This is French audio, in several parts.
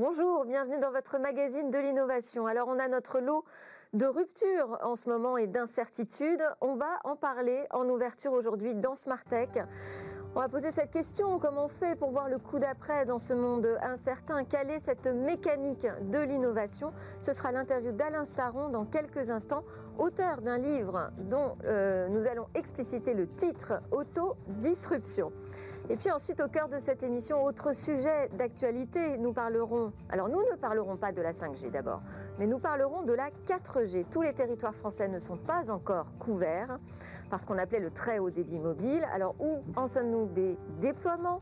Bonjour, bienvenue dans votre magazine de l'innovation. Alors on a notre lot de rupture en ce moment et d'incertitude. On va en parler en ouverture aujourd'hui dans Smart Tech. On va poser cette question, comment on fait pour voir le coup d'après dans ce monde incertain? Quelle est cette mécanique de l'innovation? Ce sera l'interview d'Alain Staron dans quelques instants, auteur d'un livre dont euh, nous allons expliciter le titre Autodisruption. Et puis ensuite, au cœur de cette émission, autre sujet d'actualité, nous parlerons, alors nous ne parlerons pas de la 5G d'abord, mais nous parlerons de la 4G. Tous les territoires français ne sont pas encore couverts par ce qu'on appelait le très haut débit mobile. Alors où en sommes-nous des déploiements?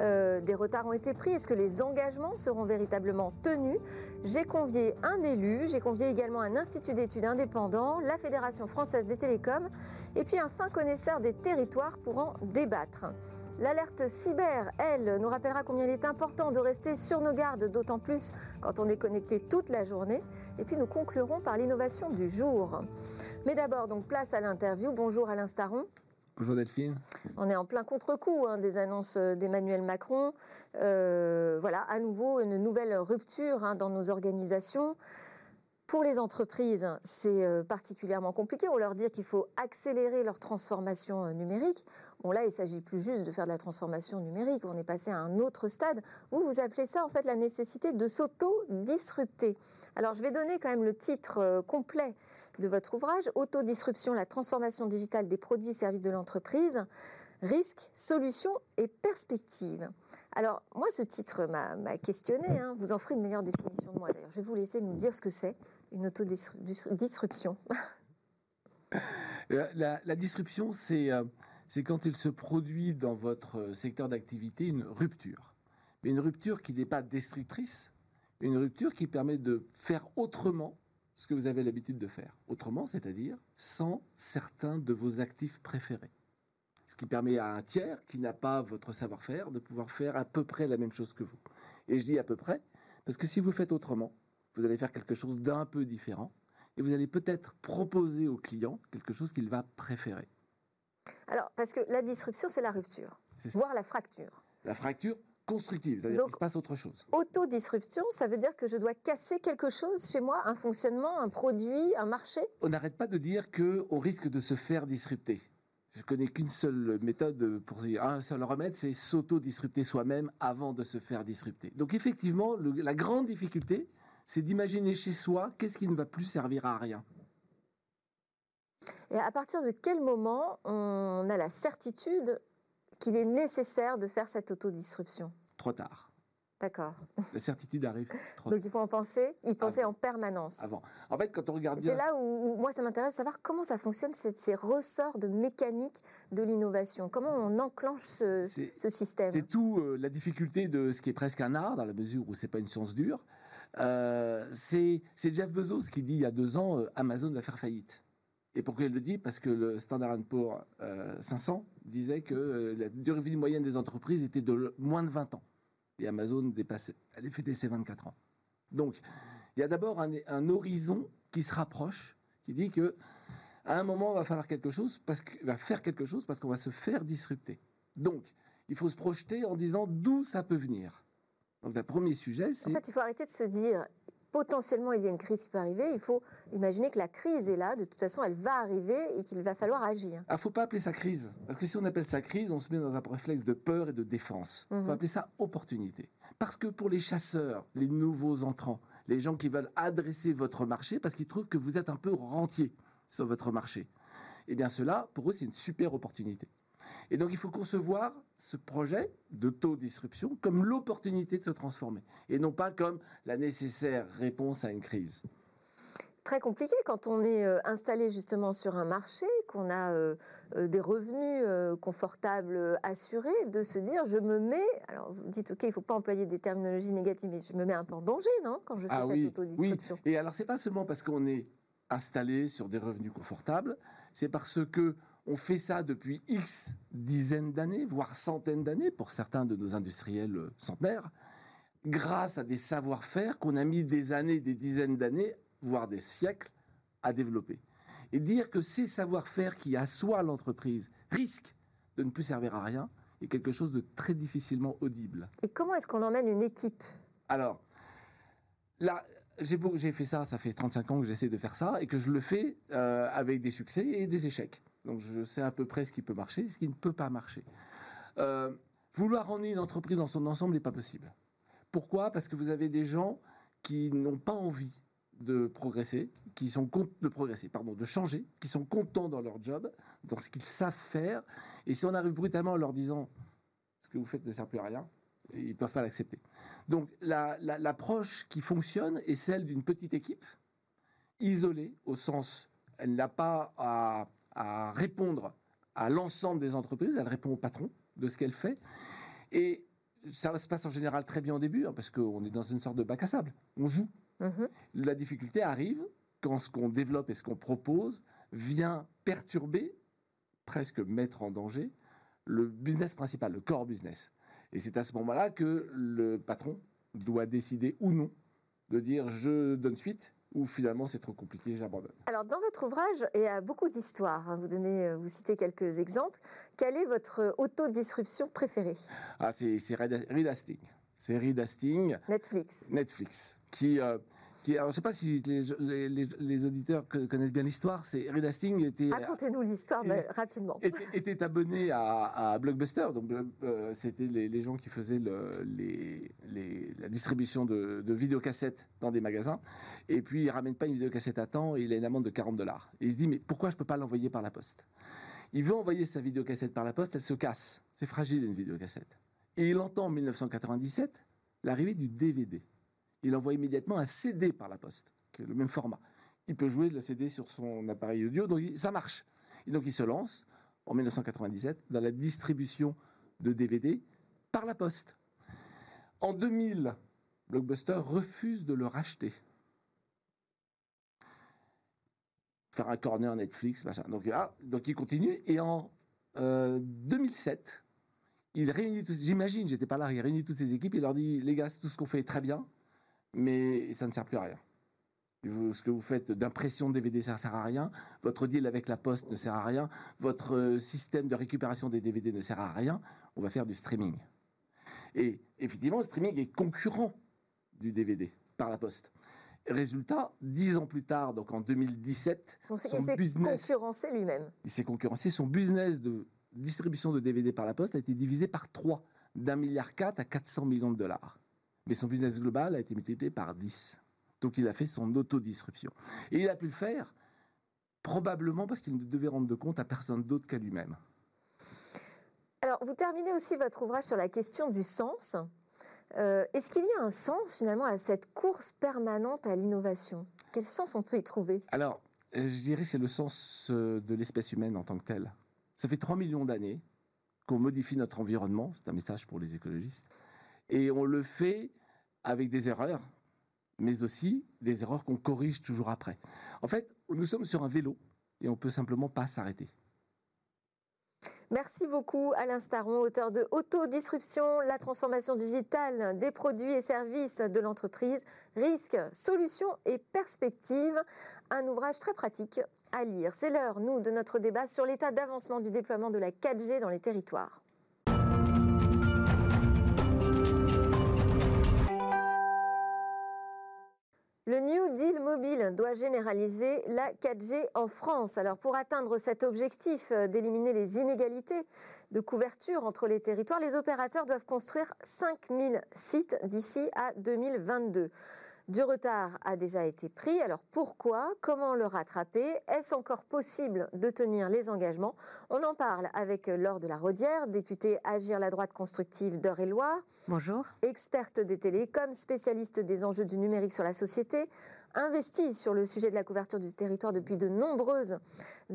Euh, Des retards ont été pris Est-ce que les engagements seront véritablement tenus? J'ai convié un élu, j'ai convié également un institut d'études indépendant, la Fédération française des télécoms, et puis un fin connaisseur des territoires pour en débattre. L'alerte cyber, elle, nous rappellera combien il est important de rester sur nos gardes, d'autant plus quand on est connecté toute la journée. Et puis nous conclurons par l'innovation du jour. Mais d'abord, donc place à l'interview. Bonjour Alain Staron. Bonjour Delphine. On est en plein contre-coup hein, des annonces d'Emmanuel Macron. Euh, voilà, à nouveau une nouvelle rupture hein, dans nos organisations. Pour les entreprises, c'est euh, particulièrement compliqué. On leur dit qu'il faut accélérer leur transformation euh, numérique. Bon, là, il s'agit plus juste de faire de la transformation numérique. On est passé à un autre stade. Vous, vous appelez ça, en fait, la nécessité de s'auto-disrupter. Alors, je vais donner quand même le titre euh, complet de votre ouvrage Autodisruption, la transformation digitale des produits et services de l'entreprise. Risques, solutions et perspectives. Alors, moi, ce titre m'a questionné. Hein. Vous en ferez une meilleure définition de moi, d'ailleurs. Je vais vous laisser nous dire ce que c'est, une autodisruption. La, la disruption, c'est euh, c'est quand il se produit dans votre euh, secteur d'activité une rupture. Mais une rupture qui n'est pas destructrice, une rupture qui permet de faire autrement ce que vous avez l'habitude de faire. Autrement, c'est-à-dire sans certains de vos actifs préférés. Ce qui permet à un tiers qui n'a pas votre savoir-faire de pouvoir faire à peu près la même chose que vous. Et je dis à peu près, parce que si vous faites autrement, vous allez faire quelque chose d'un peu différent et vous allez peut-être proposer au client quelque chose qu'il va préférer. Alors, parce que la disruption, c'est la rupture, voire la fracture. La fracture constructive, c'est-à-dire qu'il se passe autre chose. Autodisruption, ça veut dire que je dois casser quelque chose chez moi, un fonctionnement, un produit, un marché? On n'arrête pas de dire qu'on risque de se faire disrupter. Je connais qu'une seule méthode pour dire un seul remède, c'est s'auto-disrupter soi-même avant de se faire disrupter. Donc effectivement, la grande difficulté, c'est d'imaginer chez soi qu'est-ce qui ne va plus servir à rien. Et à partir de quel moment on a la certitude qu'il est nécessaire de faire cette autodisruption Trop tard. D'accord. La certitude arrive trop Donc il faut en penser, y penser en permanence. Avant. En fait, quand on regarde C'est là où, moi ça m'intéresse de savoir comment ça fonctionne, ces ressorts de mécanique de l'innovation. Comment on enclenche ce, système? C'est tout euh, la difficulté de ce qui est presque un art, dans la mesure où c'est pas une science dure. Euh, c'est Jeff Bezos qui dit il y a deux ans euh, Amazon va faire faillite. Et pourquoi il le dit? Parce que le Standard Poor's 500 euh, disait que la durée de vie moyenne des entreprises était de moins de 20 ans. Et Amazon dépassait, elle fêté ses 24 ans. Donc, il y a d'abord un, horizon qui se rapproche, qui dit que à un moment, il va falloir quelque chose, va faire quelque chose, parce qu'on va se faire disrupter. Donc, il faut se projeter en disant d'où ça peut venir. Donc, le premier sujet, c'est... En fait, il faut arrêter de se dire, potentiellement il y a une crise qui peut arriver, il faut imaginer que la crise est là, de toute façon elle va arriver et qu'il va falloir agir. Il ah, ne faut pas appeler ça crise, parce que si on appelle ça crise, on se met dans un réflexe de peur et de défense. Il faut mhm. appeler ça opportunité. Parce que pour les chasseurs, les nouveaux entrants, les gens qui veulent adresser votre marché, parce qu'ils trouvent que vous êtes un peu rentier sur votre marché, eh bien cela, pour eux, c'est une super opportunité. Et donc, il faut concevoir ce projet de taux disruption comme l'opportunité de se transformer et non pas comme la nécessaire réponse à une crise. Très compliqué quand on est euh, installé justement sur un marché, qu'on a euh, euh, des revenus confortables assurés, de se dire je me mets. Alors vous dites ok, il ne faut pas employer des terminologies négatives, mais je me mets un peu en danger, non, quand je fais ah cette oui, autodisruption. Oui. Et alors c'est pas seulement parce qu'on est installé sur des revenus confortables, c'est parce que on fait ça depuis X dizaines d'années, voire centaines d'années pour certains de nos industriels euh, centenaires, grâce à des savoir-faire qu'on a mis des années, des dizaines d'années, voire des siècles à développer. Et dire que ces savoir-faire qui assoient l'entreprise risquent de ne plus servir à rien est quelque chose de très difficilement audible. Et comment est-ce qu'on emmène une équipe? Alors, là, j'ai fait ça, ça fait 35 ans que j'essaie de faire ça et que je le fais euh, avec des succès et des échecs. Donc je sais à peu près ce qui peut marcher et ce qui ne peut pas marcher. Euh, vouloir emmener une entreprise dans son ensemble n'est pas possible. Pourquoi? Parce que vous avez des gens qui n'ont pas envie de progresser, qui sont contents de progresser, pardon, de changer, qui sont contents dans leur job, dans ce qu'ils savent faire. Et si on arrive brutalement en leur disant ce que vous faites ne sert plus à rien, ils ne peuvent pas l'accepter. Donc l'approche qui fonctionne est celle d'une petite équipe, isolée au sens, elle n'a pas à, à, répondre à l'ensemble des entreprises, elle répond au patron de ce qu'elle fait. Et ça se passe en général très bien au début, hein, parce qu'on est dans une sorte de bac à sable. On joue. Mhm. La difficulté arrive quand ce qu'on développe et ce qu'on propose vient perturber, presque mettre en danger, le business principal, le core business. Et c'est à ce moment-là que le patron doit décider ou non de dire je donne suite ou finalement c'est trop compliqué, j'abandonne. Alors dans votre ouvrage, il y a beaucoup d'histoires. Hein. Vous, donnez, vous citez quelques exemples. Quelle est votre autodisruption préférée? Ah, c'est Reed Hastings. C'est Reed Hastings. Netflix. Netflix. Qui, euh, je ne sais pas si les, auditeurs connaissent bien l'histoire. C'est Reed Hastings était. Racontez-nous l'histoire rapidement. Était, abonné à, Blockbuster, donc euh, c'était les, gens qui faisaient le, la distribution de, de, vidéocassettes dans des magasins. Et puis il ramène pas une vidéocassette à temps et il a une amende de 40 dollars. Et il se dit mais pourquoi je peux pas l'envoyer par la poste? Il veut envoyer sa vidéocassette par la poste, elle se casse. C'est fragile une vidéocassette. Et il entend en 1997 l'arrivée du DVD il envoie immédiatement un CD par la poste, qui est le même format. Il peut jouer le CD sur son appareil audio, donc ça marche. Et donc il se lance en 1997 dans la distribution de DVD par la poste. En 2000, Blockbuster refuse de le racheter. Faire un corner Netflix, machin. Donc, ah, il continue. Et en 2007, euh, il réunit tous, j'imagine, j'étais pas là, il réunit toutes ses équipes, il leur dit, les gars, tout ce qu'on fait est très bien, mais ça ne sert plus à rien. ce que vous faites d'impression de DVD, ça ne sert à rien. Votre deal avec la poste ne sert à rien. Votre euh, système de récupération des DVD ne sert à rien. On va faire du streaming. Et effectivement, le streaming est concurrent du DVD par la poste. Résultat, dix ans plus tard, donc en 2017, son il business, concurrencé lui-même. Il s'est concurrencé. Son business de distribution de DVD par la poste a été divisé par trois, d'un milliard quatre à 400 millions de dollars mais son business global a été multiplié par 10. Donc il a fait son autodisruption. Et il a pu le faire probablement parce qu'il ne devait rendre de compte à personne d'autre qu'à lui-même. Alors, vous terminez aussi votre ouvrage sur la question du sens. Euh, est-ce qu'il y a un sens finalement à cette course permanente à l'innovation? Quel sens on peut y trouver? Alors, je dirais que c'est le sens euh, de l'espèce humaine en tant que telle. Ça fait 3 millions d'années qu'on modifie notre environnement, c'est un message pour les écologistes, et on le fait avec des erreurs, mais aussi des erreurs qu'on corrige toujours après. En fait, nous sommes sur un vélo et on peut simplement pas s'arrêter. Merci beaucoup Alain Staron, auteur de Autodisruption, la transformation digitale des produits et services de l'entreprise, risques, solutions et perspectives. Un ouvrage très pratique à lire. C'est l'heure, nous, de notre débat sur l'état d'avancement du déploiement de la 4G dans les territoires. Le New Deal mobile doit généraliser la 4G en France. Alors pour atteindre cet objectif euh, d'éliminer les inégalités de couverture entre les territoires, les opérateurs doivent construire 5000 sites d'ici à 2022. Du retard a déjà été pris. Alors pourquoi? Comment le rattraper? Est-ce encore possible de tenir les engagements? On en parle avec Laure de la Rodière, députée Agir la droite constructive d'Eure-et-Loire. Bonjour. Experte des télécoms, spécialiste des enjeux du numérique sur la société, investie sur le sujet de la couverture du territoire depuis de nombreuses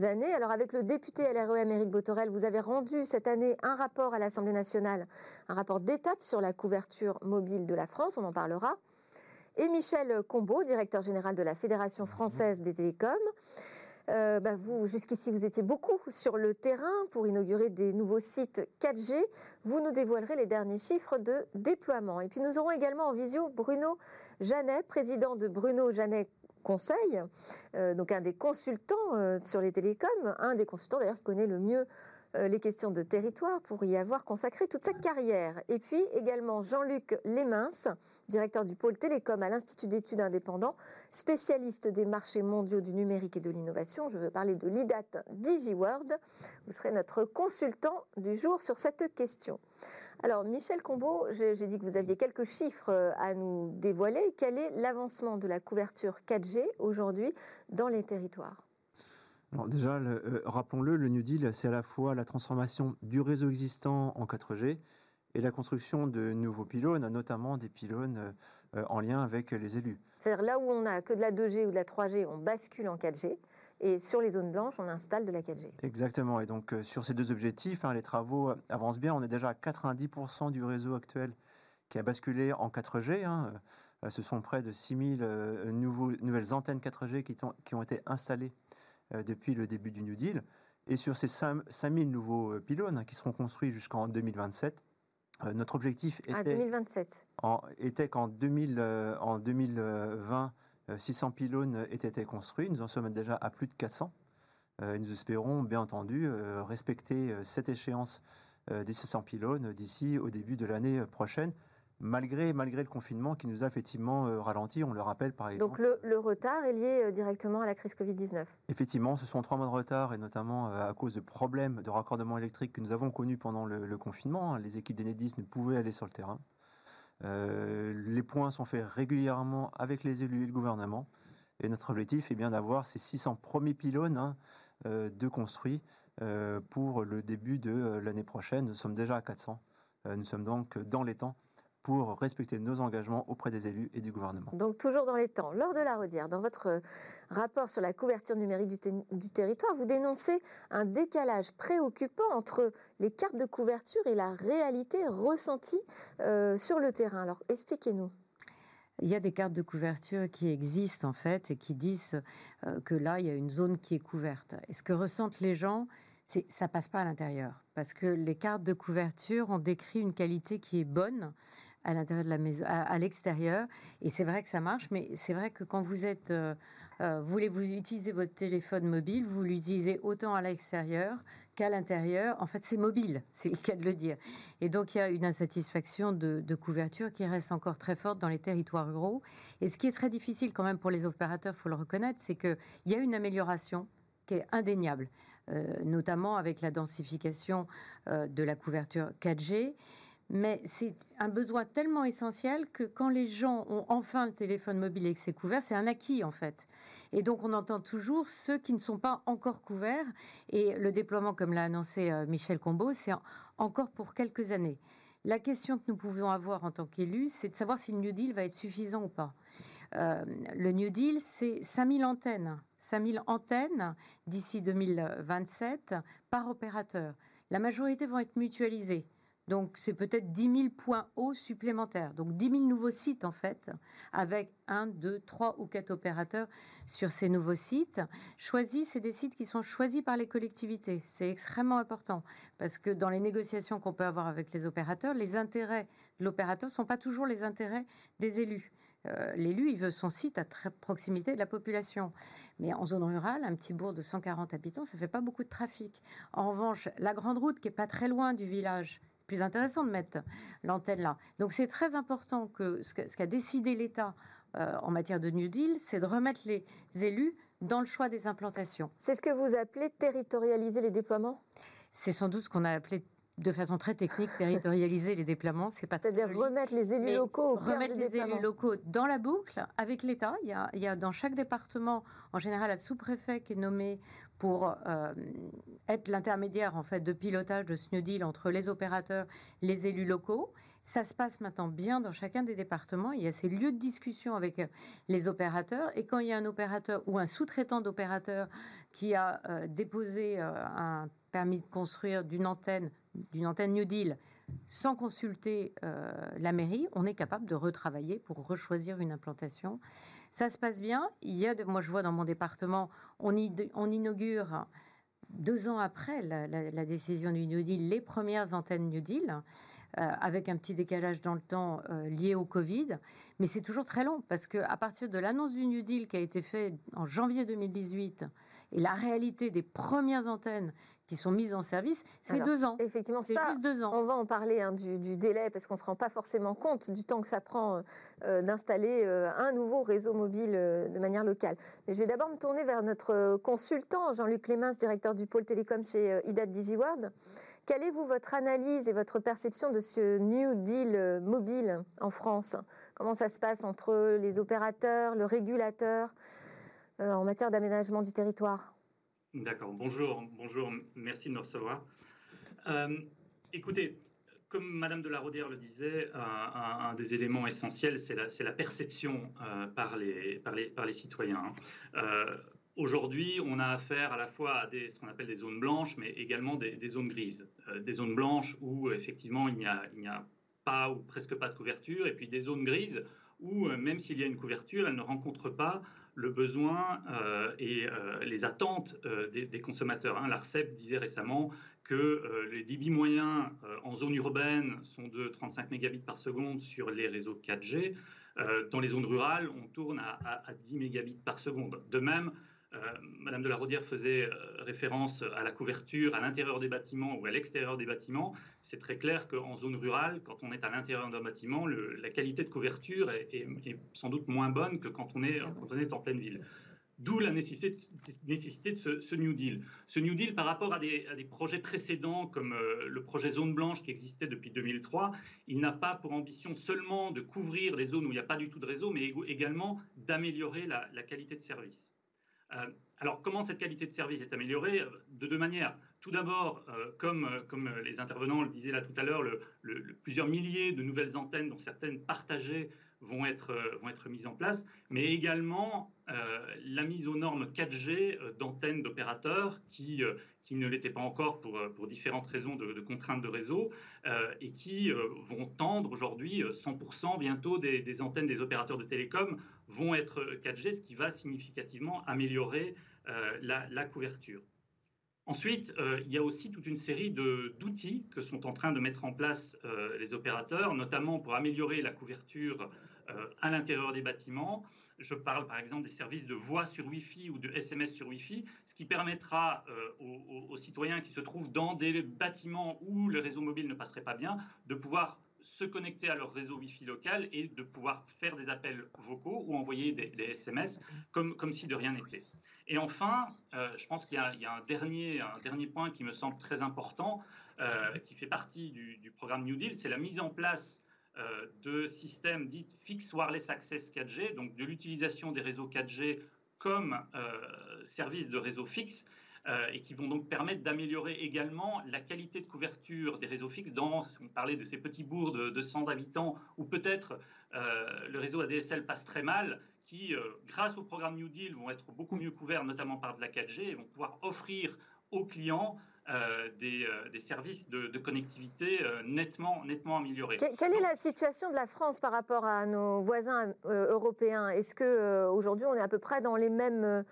années. Alors avec le député LREM Éric Botorel, vous avez rendu cette année un rapport à l'Assemblée nationale, un rapport d'étape sur la couverture mobile de la France, on en parlera et Michel Combeau, directeur général de la Fédération française des télécoms. Euh, bah, vous, jusqu'ici, vous étiez beaucoup sur le terrain pour inaugurer des nouveaux sites 4G. Vous nous dévoilerez les derniers chiffres de déploiement. Et puis nous aurons également en visio Bruno Janet, président de Bruno Janet Conseil, euh, donc un des consultants euh, sur les télécoms, un des consultants d'ailleurs qui connaît le mieux les questions de territoire pour y avoir consacré toute sa carrière. Et puis également Jean-Luc Lémins, directeur du pôle télécom à l'Institut d'études indépendants, spécialiste des marchés mondiaux du numérique et de l'innovation. Je veux parler de l'IDAT DigiWorld. Vous serez notre consultant du jour sur cette question. Alors, Michel Combeau, j'ai dit que vous aviez quelques chiffres euh, à nous dévoiler. Quel est l'avancement de la couverture 4G aujourd'hui dans les territoires? Alors déjà, euh, rappelons-le, le New Deal, c'est à la fois la transformation du réseau existant en 4G et la construction de nouveaux pylônes, notamment des pylônes euh, en lien avec les élus. C'est-à-dire là où on n'a que de la 2G ou de la 3G, on bascule en 4G. Et sur les zones blanches, on installe de la 4G. Exactement. Et donc, euh, sur ces deux objectifs, hein, les travaux avancent bien. On est déjà à 90% du réseau actuel qui a basculé en 4G. Hein. Euh, ce sont près de 6000 euh, nouvelles antennes 4G qui, qui, ont été installées depuis le début du New Deal. Et sur ces 5000 nouveaux pylônes hein, qui seront construits jusqu'en 2027, notre objectif ah, était, 2027. était qu'en 2000, en 2020, 600 euh, pylônes étaient construits. Nous en sommes déjà à plus de 400. Euh, et nous espérons, bien entendu, euh, respecter cette échéance des 600 pylônes d'ici au début de l'année prochaine malgré, malgré le confinement qui nous a effectivement ralenti, on le rappelle par exemple. Donc le, le retard est lié directement à la crise Covid-19 Effectivement, ce sont trois mois de retard et notamment à cause de problèmes de raccordement électrique que nous avons connus pendant le, le confinement. Les équipes d'Enedis ne pouvaient aller sur le terrain. Euh, les points sont faits régulièrement avec les élus et le gouvernement. Et notre objectif est bien d'avoir ces 600 premiers pylônes hein, euh, de construits euh, pour le début de l'année prochaine. Nous sommes déjà à 400. nous sommes donc dans les temps pour respecter nos engagements auprès des élus et du gouvernement. Donc toujours dans les temps. Lors de la Rodière, dans votre euh, rapport sur la couverture numérique du, territoire, vous dénoncez un décalage préoccupant entre les cartes de couverture et la réalité ressentie euh, sur le terrain. Alors expliquez-nous. Il y a des cartes de couverture qui existent en fait et qui disent euh, que là, il y a une zone qui est couverte. Et ce que ressentent les gens, c'est ça passe pas à l'intérieur parce que les cartes de couverture ont décrit une qualité qui est bonne à l'intérieur de la maison, à, l'extérieur. Et c'est vrai que ça marche, mais c'est vrai que quand vous êtes, euh, euh, voulez vous utiliser votre téléphone mobile, vous l'utilisez autant à l'extérieur qu'à l'intérieur. En fait, c'est mobile, c'est le cas de le dire. Et donc, il y a une insatisfaction de, de, couverture qui reste encore très forte dans les territoires ruraux. Et ce qui est très difficile quand même pour les opérateurs, faut le reconnaître, c'est qu'il y a une amélioration qui est indéniable. Euh, notamment avec la densification de la couverture 4G mais c'est un besoin tellement essentiel que quand les gens ont enfin le téléphone mobile et que c'est couvert, c'est un acquis en fait. Et donc on entend toujours ceux qui ne sont pas encore couverts. Et le déploiement, comme l'a annoncé euh, Michel Combeau, c'est encore pour quelques années. La question que nous pouvons avoir en tant qu'élus, c'est de savoir si le New Deal va être suffisant ou pas. Euh, le New Deal, c'est 5000 antennes. 5000 antennes d'ici 2027 par opérateur. La majorité vont être mutualisées. Donc, c'est peut-être 10 000 points hauts supplémentaires. Donc, 10 000 nouveaux sites, en fait, avec un, deux, trois ou quatre opérateurs sur ces nouveaux sites. Choisis, c'est des sites qui sont choisis par les collectivités. C'est extrêmement important parce que dans les négociations qu'on peut avoir avec les opérateurs, les intérêts de l'opérateur ne sont pas toujours les intérêts des élus. Euh, l'élu, il veut son site à très proximité de la population. Mais en zone rurale, un petit bourg de 140 habitants, ça fait pas beaucoup de trafic. En revanche, la grande route qui est pas très loin du village, plus intéressant de mettre l'antenne là. Donc c'est très important que ce qu'a décidé l'État euh, en matière de New Deal, c'est de remettre les élus dans le choix des implantations. C'est ce que vous appelez territorialiser les déploiements? C'est sans doute ce qu'on a appelé de façon très technique, territorialiser les déploiements, c'est pas C'est-à-dire remettre les élus locaux au remettre les élus locaux dans la boucle avec l'État. Il, il y, a, dans chaque département, en général, un sous-préfet qui est nommé pour euh, être l'intermédiaire en fait de pilotage de ce New Deal entre les opérateurs, les élus locaux. Ça se passe maintenant bien dans chacun des départements. Il y a ces lieux de discussion avec euh, les opérateurs. Et quand il y a un opérateur ou un sous-traitant d'opérateur qui a euh, déposé un permis de construire d'une antenne d'une antenne New Deal sans consulter euh, la mairie, on est capable de retravailler pour rechoisir une implantation. Ça se passe bien. Il y a, moi, je vois dans mon département, on, inaugure deux ans après la, décision du New Deal les premières antennes New Deal. Euh, avec un petit décalage dans le temps euh, lié au Covid. Mais c'est toujours très long parce qu'à partir de l'annonce du New Deal qui a été faite en janvier 2018 et la réalité des premières antennes qui sont mises en service, c'est deux ans. Effectivement, c'est juste deux ans. On va en parler hein, du, délai parce qu'on ne se rend pas forcément compte du temps que ça prend euh, d'installer euh, un nouveau réseau mobile euh, de manière locale. Mais je vais d'abord me tourner vers notre consultant, Jean-Luc Clémens, directeur du pôle télécom chez IDAT DigiWorld. Quelle est, vous, votre analyse et votre perception de ce New Deal mobile en France? Comment ça se passe entre les opérateurs, le régulateur en matière d'aménagement du territoire? D'accord, bonjour, bonjour, merci de nous recevoir. Euh, écoutez, comme Madame de la Rodière le disait, un, des éléments essentiels, c'est la, perception euh, par, les, citoyens. Euh, aujourd'hui, on a affaire à la fois à ce qu'on appelle des zones blanches, mais également des, zones grises. des zones blanches où effectivement il n'y a, a, pas ou presque pas de couverture, et puis des zones grises où même s'il y a une couverture, elle ne rencontre pas le besoin euh, et euh, les attentes euh, des, consommateurs. Hein. L'ARCEP disait récemment que les débits moyens en zone urbaine sont de 35 mégabits par seconde sur les réseaux 4G. dans les zones rurales, on tourne à, à 10 mégabits par seconde. De même, euh, Madame de la Rodière faisait euh, référence à la couverture à l'intérieur des bâtiments ou à l'extérieur des bâtiments. C'est très clair qu'en zone rurale, quand on est à l'intérieur d'un bâtiment, la qualité de couverture est, sans doute moins bonne que quand on est, quand on est en pleine ville. D'où la nécessité, nécessité de ce, New Deal. Ce New Deal, par rapport à des, projets précédents comme euh, le projet Zone Blanche qui existait depuis 2003, il n'a pas pour ambition seulement de couvrir des zones où il n'y a pas du tout de réseau, mais également d'améliorer la qualité de service. Euh, alors, comment cette qualité de service est améliorée? De deux manières. Tout d'abord, euh, comme, euh, comme les intervenants le disaient là tout à l'heure, plusieurs milliers de nouvelles antennes, dont certaines partagées, vont être, vont être mises en place, mais également la mise aux normes 4G d'antennes d'opérateurs qui, qui ne l'étaient pas encore pour, pour différentes raisons de, contraintes de réseau et qui vont tendre aujourd'hui 100% bientôt des, des, antennes des opérateurs de télécom vont être 4G, ce qui va significativement améliorer euh, la, couverture. Ensuite, euh, il y a aussi toute une série d'outils que sont en train de mettre en place euh, les opérateurs, notamment pour améliorer la couverture à l'intérieur des bâtiments. Je parle par exemple des services de voix sur Wi-Fi ou de SMS sur Wi-Fi, ce qui permettra aux, aux, citoyens qui se trouvent dans des bâtiments où le réseau mobile ne passerait pas bien de pouvoir se connecter à leur réseau Wi-Fi local et de pouvoir faire des appels vocaux ou envoyer des, SMS comme, si de rien n'était. Et enfin, euh, je pense qu'il y, a un dernier, point qui me semble très important, euh, qui fait partie du, programme New Deal, c'est la mise en place euh, de systèmes dits Fixed Wireless Access 4G, donc de l'utilisation des réseaux 4G comme service de réseau fixe euh, et qui vont donc permettre d'améliorer également la qualité de couverture des réseaux fixes dans, on parlait de ces petits bourgs de, 100 habitants, où peut-être euh, le réseau ADSL passe très mal, qui, euh, grâce au programme New Deal, vont être beaucoup mieux couverts, notamment par de la 4G, et vont pouvoir offrir aux clients des, services de, connectivité nettement, nettement améliorés. quelle est la situation de la France par rapport à nos voisins européens? Est-ce qu'aujourd'hui on est à peu près dans les mêmes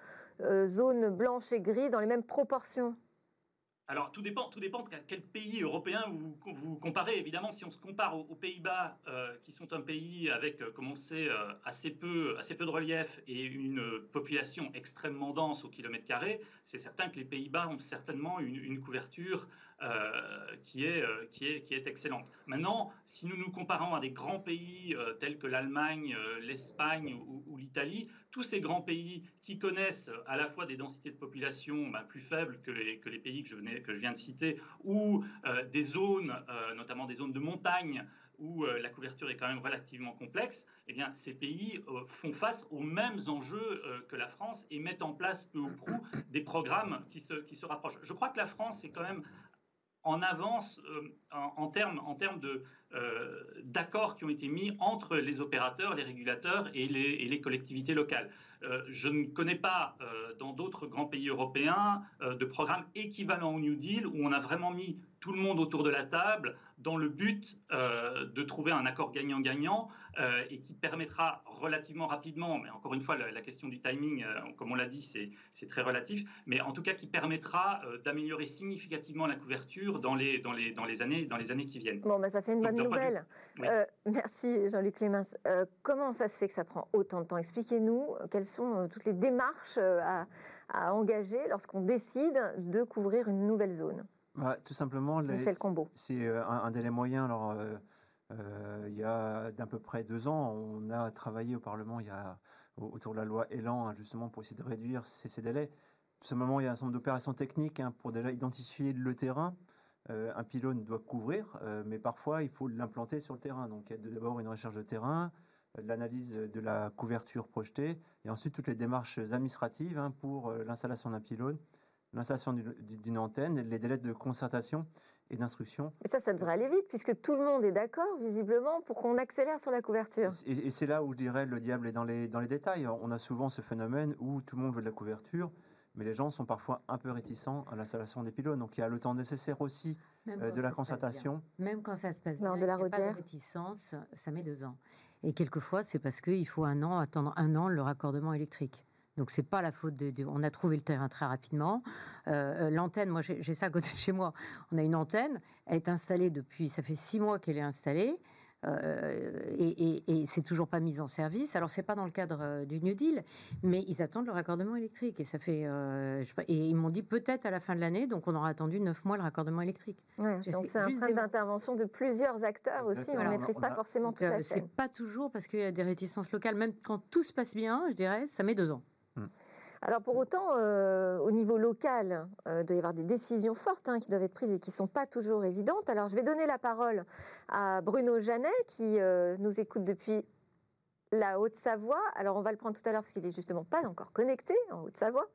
euh, zones blanches et grises dans les mêmes proportions? Alors, tout dépend, tout dépend de quel pays européen vous, comparez. Évidemment, si on se compare aux, Pays-Bas, euh, qui sont un pays avec, euh, comme on sait, assez, peu, assez peu de relief et une population extrêmement dense au kilomètre carré, c'est certain que les Pays-Bas ont certainement une couverture euh, qui, est, euh, qui, est, qui est excellente. Maintenant, si nous nous comparons à des grands pays euh, tels que l'Allemagne, l'Espagne ou, l'Italie, tous ces grands pays qui connaissent à la fois des densités de population ben, plus faibles que les, que les pays que je, venais, que je viens de citer, ou des zones, notamment des zones de montagne, où la couverture est quand même relativement complexe, eh bien, ces pays font face aux mêmes enjeux que la France et mettent en place peu ou prou des programmes qui se, qui se rapprochent. Je crois que la France est quand même en avance euh, en, termes, en euh, d'accords qui ont été mis entre les opérateurs, les régulateurs et les, collectivités locales. Euh, je ne connais pas dans d'autres grands pays européens de programmes équivalents au New Deal où on a vraiment mis tout le monde autour de la table dans le but de trouver un accord gagnant-gagnant euh, et qui permettra relativement rapidement, mais encore une fois, la, question du timing, euh, comme on l'a dit, c'est très relatif, mais en tout cas qui permettra euh, d'améliorer significativement la couverture dans les, dans, les, dans, les années, dans les années qui viennent. Bon, bah, ça fait une bonne nouvelle. Euh, merci Jean-Luc Clémens. Euh, comment ça se fait que ça prend autant de temps? Expliquez-nous quelles sont toutes les démarches à, engager lorsqu'on décide de couvrir une nouvelle zone. Bah, tout simplement. C'est un, délai moyen. Alors, il y a d'à peu près deux ans, on a travaillé au Parlement il y a, autour de la loi Elan, hein, justement, pour essayer de réduire ces, délais. Tout simplement, il y a un certain nombre d'opérations techniques hein, pour déjà identifier le terrain. Euh, un pylône doit couvrir, euh, mais parfois il faut l'implanter sur le terrain. Donc il y a d'abord une recherche de terrain, euh, l'analyse de la couverture projetée, et ensuite toutes les démarches administratives hein, pour l'installation d'un pylône, l'installation d'une antenne, et les délais de concertation et d'instruction. Mais ça, ça devrait aller vite, puisque tout le monde est d'accord, visiblement, pour qu'on accélère sur la couverture. Et, c'est là où je dirais le diable est dans les, dans les détails. On a souvent ce phénomène où tout le monde veut de la couverture, mais les gens sont parfois un peu réticents à l'installation des pylônes. Donc il y a le temps nécessaire aussi euh, de la concertation. Même quand ça se passe bien, de la il pas de réticence, ça met deux ans. Et quelquefois, c'est parce qu'il faut un an, attendre un an le raccordement électrique. Donc c'est pas la faute de, On a trouvé le terrain très rapidement. Euh, euh, l'antenne, moi j'ai ça à côté de chez moi. On a une antenne. Elle est installée depuis. Ça fait six mois qu'elle est installée. Euh, et, c'est toujours pas mis en service. Alors c'est pas dans le cadre euh, du New Deal, mais ils attendent le raccordement électrique et ça fait euh, et ils m'ont dit peut-être à la fin de l'année, donc on aura attendu neuf mois le raccordement électrique. donc c'est un frein d'intervention de plusieurs acteurs aussi. on ne maîtrise pas forcément toute la chaîne. C'est pas toujours parce qu'il y a des réticences locales, même quand tout se passe bien, je dirais, ça met deux ans. Hmm. Alors pour autant, euh, au niveau local, euh, il doit y avoir des décisions fortes hein, qui doivent être prises et qui ne sont pas toujours évidentes. Alors je vais donner la parole à Bruno Janet qui euh, nous écoute depuis la Haute-Savoie. Alors on va le prendre tout à l'heure parce qu'il n'est justement pas encore connecté en Haute-Savoie.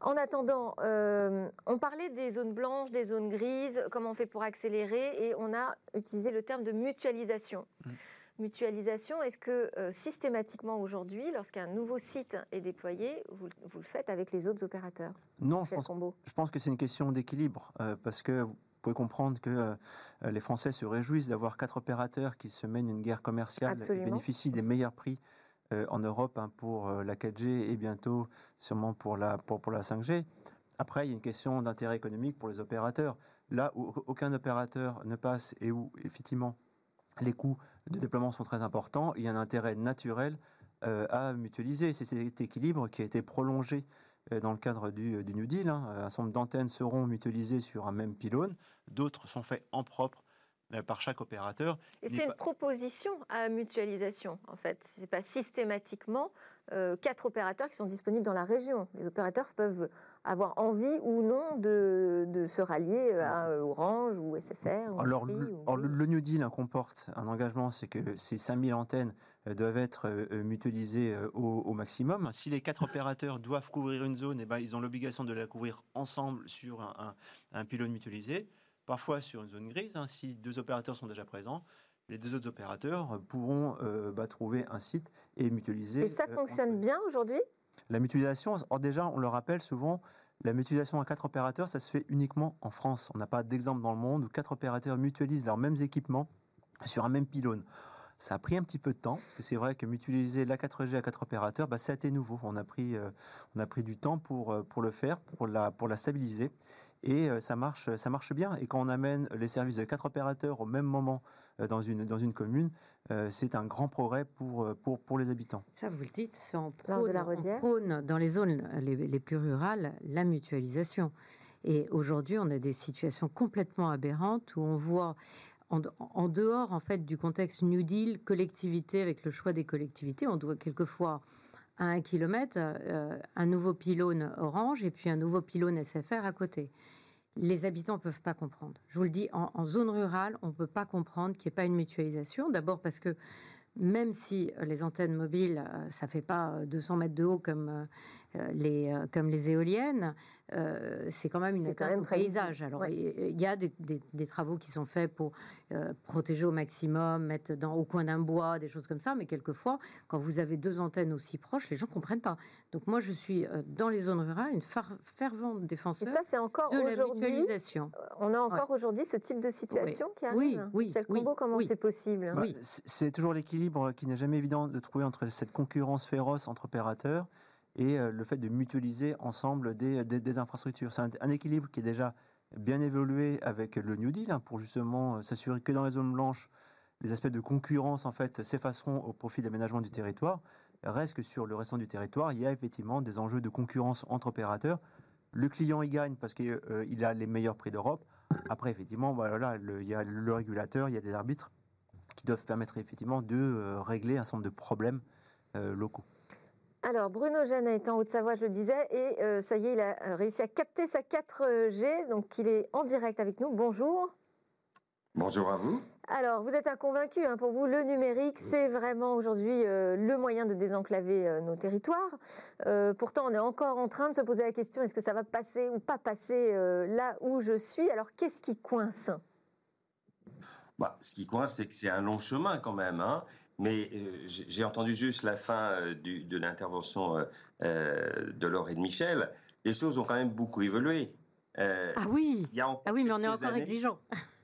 En attendant, on parlait des zones blanches, des zones grises, comment on fait pour accélérer, et on a utilisé le terme de mutualisation. Mmh mutualisation, est-ce que euh, systématiquement aujourd'hui, lorsqu'un nouveau site est déployé, vous, le faites avec les autres opérateurs Non, je pense, je pense, que c'est une question d'équilibre, euh, parce que vous pouvez comprendre que euh, les Français se réjouissent d'avoir quatre opérateurs qui se mènent une guerre commerciale et bénéficient des meilleurs prix en Europe hein, pour la 4G et bientôt sûrement pour la, pour, pour la 5G. Après, il y a une question d'intérêt économique pour les opérateurs. Là où aucun opérateur ne passe et où effectivement les coûts de déploiement sont très importants. Il y a un intérêt naturel euh, à mutualiser. C'est cet équilibre qui a été prolongé euh, dans le cadre du, New Deal. Hein. Un certain nombre d'antennes seront mutualisées sur un même pylône. D'autres sont faits en propre euh, par chaque opérateur. Et c'est une proposition à mutualisation, en fait. Ce n'est pas systématiquement quatre opérateurs qui sont disponibles dans la région. Les opérateurs peuvent avoir envie ou non de, se rallier à euh, Orange ou SFR Alors, le, New Deal comporte un engagement, c'est que ces 5000 antennes euh, doivent être euh, mutualisées au, maximum. Si les quatre opérateurs doivent couvrir une zone, eh ben, ils ont l'obligation de la couvrir ensemble sur un, pylône mutualisé, parfois sur une zone grise. Hein. si deux opérateurs sont déjà présents, les deux autres opérateurs pourront bah, trouver un site et mutualiser. Et ça fonctionne bien aujourd'hui? La mutualisation, or déjà, on le rappelle souvent, la mutualisation à quatre opérateurs, ça se fait uniquement en France. On n'a pas d'exemple dans le monde où quatre opérateurs mutualisent leurs mêmes équipements sur un même pylône. Ça a pris un petit peu de temps. C'est vrai que mutualiser la 4G à quatre opérateurs, bah, été nouveau. On a pris, euh, on a pris du temps pour, euh, pour le faire, pour la, pour la stabiliser. Et euh, ça, marche, ça marche bien. Et quand on amène les services de quatre opérateurs au même moment euh, dans une, dans une commune, euh, c'est un grand progrès pour, pour, pour les habitants. Ça, vous le dites, c'est en prône, dans les zones les, les plus rurales, la mutualisation. Et aujourd'hui, on a des situations complètement aberrantes où on voit en, en, dehors en fait du contexte New Deal, collectivité avec le choix des collectivités, on doit quelquefois à un kilomètre, euh, un nouveau pylône orange et puis un nouveau pylône SFR à côté. Les habitants ne peuvent pas comprendre. Je vous le dis, en, zone rurale, on ne peut pas comprendre qu'il n'y ait pas une mutualisation. D'abord parce que même si les antennes mobiles, euh, ça ne fait pas 200 mètres de haut comme euh, les, comme les éoliennes, euh, c'est quand même une atteinte au paysage. Alors, il y a des, travaux qui sont faits pour euh, protéger au maximum, mettre dans, au coin d'un bois, des choses comme ça, mais quelquefois, quand vous avez deux antennes aussi proches, les gens ne comprennent pas. Donc, moi, je suis euh, dans les zones rurales une fervente défenseur ça, c'est encore de la mutualisation. On a encore aujourd'hui ce type de situation qui arrive Oui, oui. Michel Combo, comment c'est possible bah, C'est toujours l'équilibre qui n'est jamais évident de trouver entre cette concurrence féroce entre opérateurs et euh, le fait de mutualiser ensemble des, des, infrastructures. C'est un, équilibre qui est déjà bien évolué avec le New Deal hein, pour justement euh, s'assurer que dans les zones blanches, les aspects de concurrence en fait s'effaceront au profit de l'aménagement du territoire. Reste que sur le restant du territoire, il y a effectivement des enjeux de concurrence entre opérateurs. Le client y gagne parce qu'il euh, a les meilleurs prix d'Europe. Après, effectivement, voilà, il y a le régulateur, il y a des arbitres qui doivent permettre effectivement de euh, régler un certain nombre de problèmes euh, locaux. Alors, Bruno Jeannet est en Haute-Savoie, je le disais, et ça y est, il a réussi à capter sa 4G, donc il est en direct avec nous. Bonjour. Bonjour à vous. Alors, vous êtes un convaincu, hein, pour vous, le numérique, c'est vraiment aujourd'hui euh, le moyen de désenclaver euh, nos territoires. Euh, pourtant, on est encore en train de se poser la question, est-ce que ça va passer ou pas passer là où je suis? Alors, qu'est-ce qui coince? Bah, Ce qui coince, c'est que c'est un long chemin quand même. Hein. Mais j'ai entendu juste la fin de l'intervention de Laure et de Michel. Les choses ont quand même beaucoup évolué. ah oui, ah oui mais on est encore exigeant.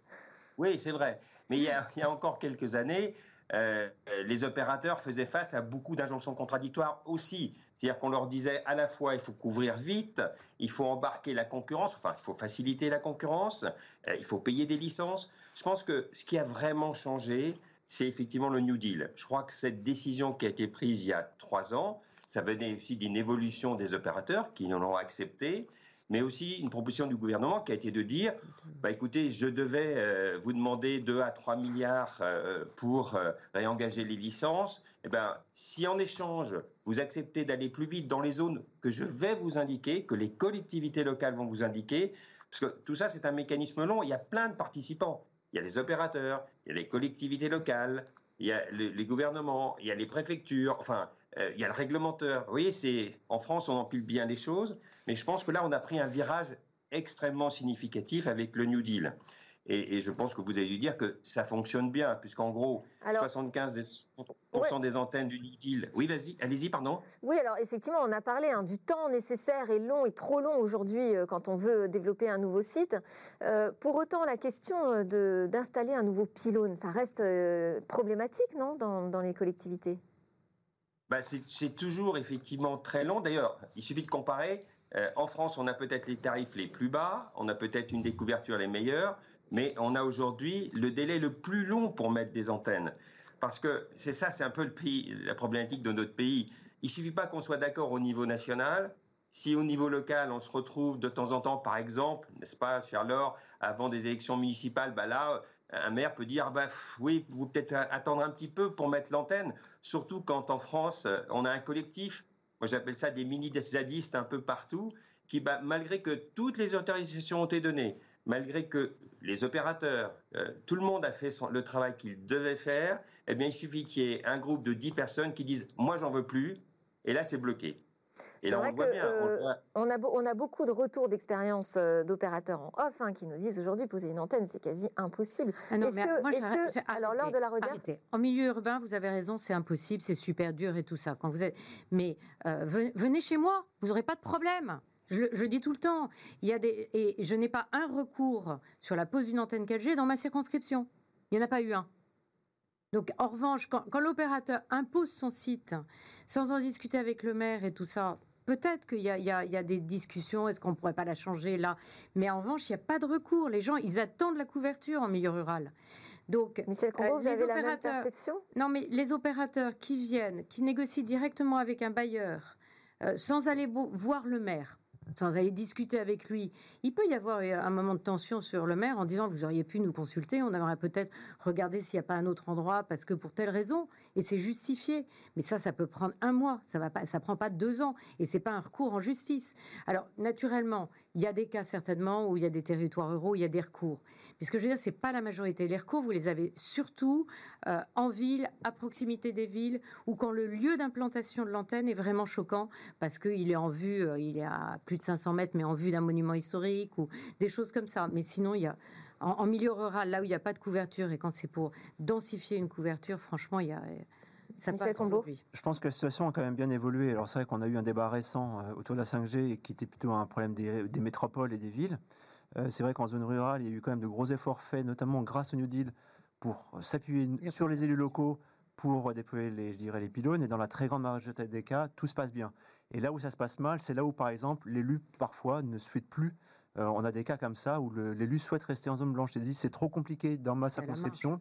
Oui, c'est vrai. Mais il y, a, encore quelques années, euh, les opérateurs faisaient face à beaucoup d'injonctions contradictoires aussi. C'est-à-dire qu'on leur disait à la fois il faut couvrir vite, il faut embarquer la concurrence, enfin il faut faciliter la concurrence, euh, il faut payer des licences. Je pense que ce qui a vraiment changé, c'est effectivement le New Deal. Je crois que cette décision qui a été prise il y a trois ans, ça venait aussi d'une évolution des opérateurs qui en ont accepté mais aussi une proposition du gouvernement qui a été de dire, bah, écoutez, je devais euh, vous demander 2 à 3 milliards euh, pour euh, réengager les licences. Eh ben, si en échange, vous acceptez d'aller plus vite dans les zones que je vais vous indiquer, que les collectivités locales vont vous indiquer, parce que tout ça, c'est un mécanisme long, il y a plein de participants. Il y a les opérateurs, il y a les collectivités locales, il y a les gouvernements, il y a les préfectures, enfin, il y a le réglementeur. Vous voyez, c'est en France, on empile bien les choses. Mais je pense que là, on a pris un virage extrêmement significatif avec le New Deal. Et, je pense que vous avez dû dire que ça fonctionne bien, puisqu'en gros, 75% des antennes du New Deal. Oui, vas-y, allez-y, pardon. Oui, alors effectivement, on a parlé hein, du temps nécessaire et long et trop long aujourd'hui euh, quand on veut développer un nouveau site. Euh, pour autant, la question euh, d'installer un nouveau pylône, ça reste problématique, non, dans, dans les collectivités? Bah, C'est toujours effectivement très long. D'ailleurs, il suffit de comparer euh, en France, on a peut-être les tarifs les plus bas, on a peut-être une des couvertures les meilleures, mais on a aujourd'hui le délai le plus long pour mettre des antennes. Parce que c'est ça, c'est un peu le pays, la problématique de notre pays. Il suffit pas qu'on soit d'accord au niveau national. Si au niveau local, on se retrouve de temps en temps, par exemple, n'est-ce pas, cher Laure, avant des élections municipales, bah là, un maire peut dire, bah, oui, vous peut-être attendre un petit peu pour mettre l'antenne, surtout quand en France, on a un collectif moi j'appelle ça des mini-zadistes un peu partout, qui, bah, malgré que toutes les autorisations ont été données, malgré que les opérateurs, euh, tout le monde a fait le travail qu'il devait faire, eh bien, il suffit qu'il y ait un groupe de 10 personnes qui disent Moi, j'en veux plus, et là, c'est bloqué. Et là, on, voit bien, euh, on, a on, a beaucoup de retours d'expérience euh, d'opérateurs en off hein, qui nous disent aujourd'hui poser une antenne, c'est quasi impossible. Ah est-ce que, alors lors de la redire... En milieu urbain, vous avez raison, c'est impossible, c'est super dur et tout ça. Quand vous êtes, mais euh, venez chez moi, vous n'aurez pas de problème. Je, je, dis tout le temps, il y a des et je n'ai pas un recours sur la pose d'une antenne 4G dans ma circonscription. Il n'y en a pas eu un. Donc, en revanche, quand, l'opérateur impose son site sans en discuter avec le maire et tout ça, peut-être qu'il y, a des discussions, est-ce qu'on ne pourrait pas la changer là? Mais en revanche, il n'y a pas de recours. Les gens, ils attendent la couverture en milieu rural. Donc, Michel Combeau, vous avez la même perception? Non, mais les opérateurs qui viennent, qui négocient directement avec un bailleur, euh, sans aller voir le maire, sans aller discuter avec lui. Il peut y avoir euh, un moment de tension sur le maire en disant vous auriez pu nous consulter, on aimerait peut-être regarder s'il n'y a pas un autre endroit parce que pour telle raison et c'est justifié. Mais ça, ça peut prendre un mois, ça va pas, ça prend pas deux ans et c'est pas un recours en justice. Alors naturellement, il y a des cas certainement où il y a des territoires ruraux, il y a des recours. Mais ce que je veux dire, c'est pas la majorité. Les recours, vous les avez surtout euh, en ville, à proximité des villes, ou quand le lieu d'implantation de l'antenne est vraiment choquant parce qu'il est en vue, euh, il est à plus de 500 mètres, mais en vue d'un monument historique ou des choses comme ça. Mais sinon, il y a en, milieu rural, là où il n'y a pas de couverture et quand c'est pour densifier une couverture, franchement, il y a ça passe aujourd'hui. Je pense que la situation a quand même bien évolué. Alors c'est vrai qu'on a eu un débat récent euh, autour de la 5G qui était plutôt un problème des, métropoles et des villes. Euh, c'est vrai qu'en zone rurale, il y a eu quand même de gros efforts faits, notamment grâce au New Deal, pour s'appuyer sur les élus locaux pour déployer les, je dirais, les pylônes. Et dans la très grande majorité des cas, tout se passe bien. Et là où ça se passe mal, c'est là où, par exemple, l'élu, parfois, ne souhaite plus. Euh, on a des cas comme ça où l'élu souhaite rester en zone blanche. Il dit c'est trop compliqué dans ma circonscription.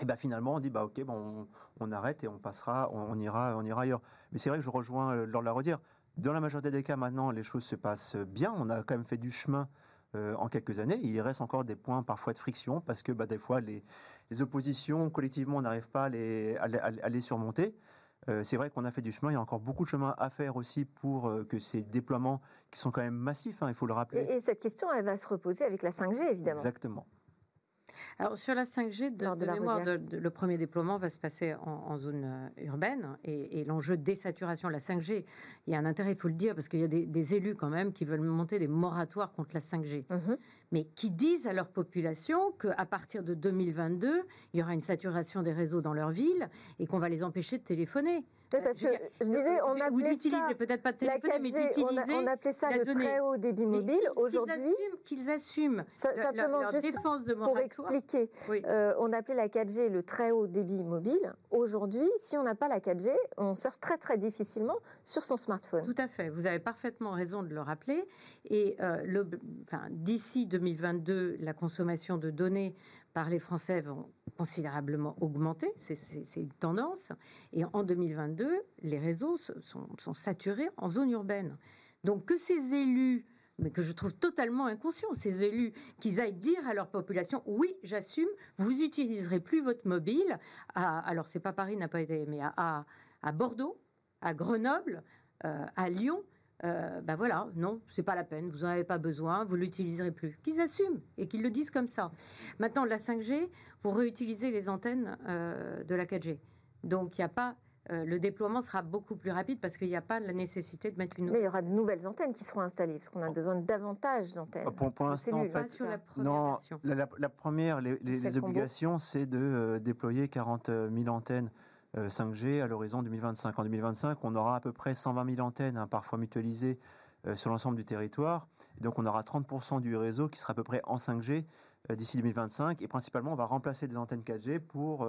Et ben finalement, on dit bah ok, bon, on, arrête et on passera, on, ira, on ira ailleurs. Mais c'est vrai que je rejoins euh, Laure la redire. Dans la majorité des cas, maintenant, les choses se passent bien. On a quand même fait du chemin euh, en quelques années. Il reste encore des points parfois de friction parce que bah, des fois, les, oppositions, collectivement, on n'arrive pas à les, à les surmonter. Euh, c'est vrai qu'on a fait du chemin, il y a encore beaucoup de chemin à faire aussi pour euh, que ces déploiements, qui sont quand même massifs, hein, il faut le rappeler. Et, et, cette question, elle va se reposer avec la 5G, évidemment. Exactement. Alors sur la 5G, de, mémoire, le premier déploiement va se passer en, zone euh, urbaine et, l'enjeu de désaturation de la 5G, il y a un intérêt, il faut le dire, parce qu'il y a des, élus quand même qui veulent monter des moratoires contre la 5G, mhm. mais qui disent à leur population qu'à partir de 2022, il y aura une saturation des réseaux dans leur ville et qu'on va les empêcher de téléphoner parce que je disais, on appelait ça peut-être pas la 4G, on, appelait ça le très haut débit mobile. Aujourd'hui, qu'ils assument, simplement juste pour expliquer, euh, on appelait la 4G le très haut débit mobile. Aujourd'hui, si on n'a pas la 4G, on sort très très difficilement sur son smartphone. Tout à fait. Vous avez parfaitement raison de le rappeler. Et euh, enfin, d'ici 2022, la consommation de données par les Français vont considérablement augmenter, c'est une tendance. Et en 2022, les réseaux sont, saturés en zone urbaine. Donc que ces élus, mais que je trouve totalement inconscients, ces élus, qu'ils aillent dire à leur population, oui, j'assume, vous n'utiliserez plus votre mobile. Alors c'est pas Paris n'a pas été, mais à, à, Bordeaux, à Grenoble, euh, à Lyon, ben bah voilà, non, c'est pas la peine, vous n'en avez pas besoin, vous l'utiliserez plus. Qu'ils assument et qu'ils le disent comme ça. Maintenant, la 5G, vous réutilisez les antennes euh, de la 4G. Donc, il n'y a pas. Euh, le déploiement sera beaucoup plus rapide parce qu'il n'y a pas la nécessité de mettre une. Mais il y aura de nouvelles antennes qui seront installées parce qu'on a besoin davantage d'antennes. Pour, pour l'instant, en fait, sur la première non, la, première, les, obligations, c'est de déployer 40 000 antennes 5G euh, à l'horizon 2025. En 2025, on aura à peu près 120 000 antennes, hein, parfois mutualisées euh, sur l'ensemble du territoire. donc on aura 30% du réseau qui sera à peu près en 5G euh, d'ici 2025. Et principalement, on va remplacer des antennes 4G pour